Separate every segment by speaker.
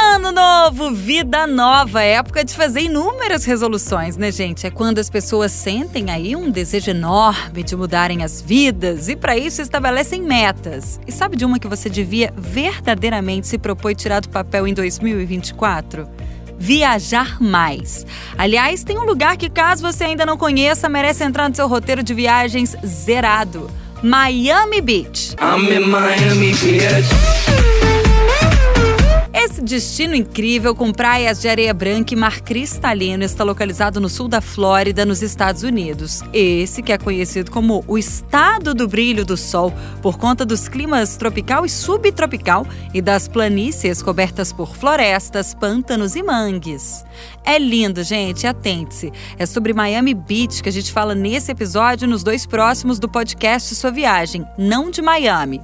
Speaker 1: Ano novo, vida nova, é época de fazer inúmeras resoluções, né, gente? É quando as pessoas sentem aí um desejo enorme de mudarem as vidas e para isso estabelecem metas. E sabe de uma que você devia verdadeiramente se propor tirar do papel em 2024? viajar mais. Aliás, tem um lugar que, caso você ainda não conheça, merece entrar no seu roteiro de viagens zerado: Miami Beach. I'm in Miami Beach. Esse destino incrível com praias de areia branca e mar cristalino está localizado no sul da Flórida, nos Estados Unidos. Esse que é conhecido como o estado do brilho do sol por conta dos climas tropical e subtropical e das planícies cobertas por florestas, pântanos e mangues. É lindo, gente, atente-se. É sobre Miami Beach que a gente fala nesse episódio nos dois próximos do podcast Sua Viagem, não de Miami.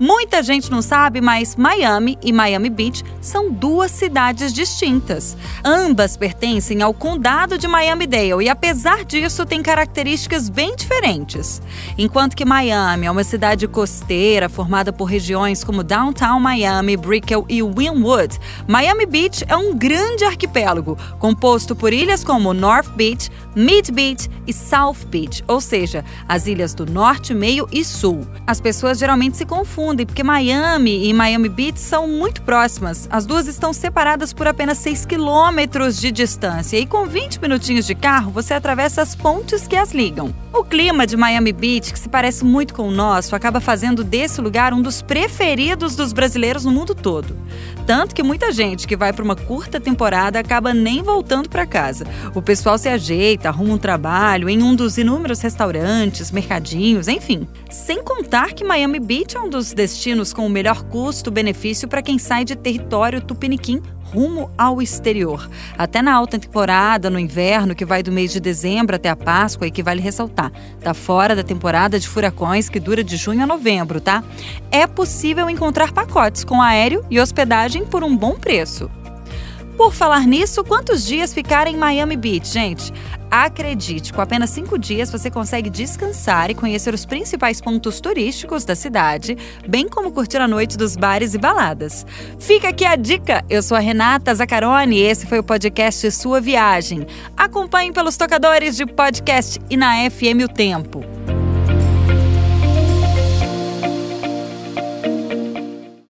Speaker 1: Muita gente não sabe, mas Miami e Miami Beach são duas cidades distintas. Ambas pertencem ao condado de Miami-Dade e, apesar disso, têm características bem diferentes. Enquanto que Miami é uma cidade costeira formada por regiões como Downtown Miami, Brickell e Wynwood, Miami Beach é um grande arquipélago composto por ilhas como North Beach, Mid Beach e South Beach, ou seja, as ilhas do norte, meio e sul. As pessoas geralmente se confundem porque Miami e Miami Beach são muito próximas. As duas estão separadas por apenas 6 quilômetros de distância e com 20 minutinhos de carro você atravessa as pontes que as ligam. O clima de Miami Beach, que se parece muito com o nosso, acaba fazendo desse lugar um dos preferidos dos brasileiros no mundo todo. Tanto que muita gente que vai para uma curta temporada acaba nem voltando para casa. O pessoal se ajeita, arruma um trabalho em um dos inúmeros restaurantes, mercadinhos, enfim. Sem contar que Miami Beach é um dos destinos com o melhor custo-benefício para quem sai de território tupiniquim rumo ao exterior. Até na alta temporada, no inverno, que vai do mês de dezembro até a Páscoa e que vale ressaltar, tá fora da temporada de furacões que dura de junho a novembro, tá? É possível encontrar pacotes com aéreo e hospedagem por um bom preço. Por falar nisso, quantos dias ficar em Miami Beach, gente? Acredite, com apenas cinco dias você consegue descansar e conhecer os principais pontos turísticos da cidade, bem como curtir a noite dos bares e baladas. Fica aqui a dica! Eu sou a Renata Zacarone e esse foi o podcast Sua Viagem. Acompanhe pelos tocadores de podcast e na FM O Tempo.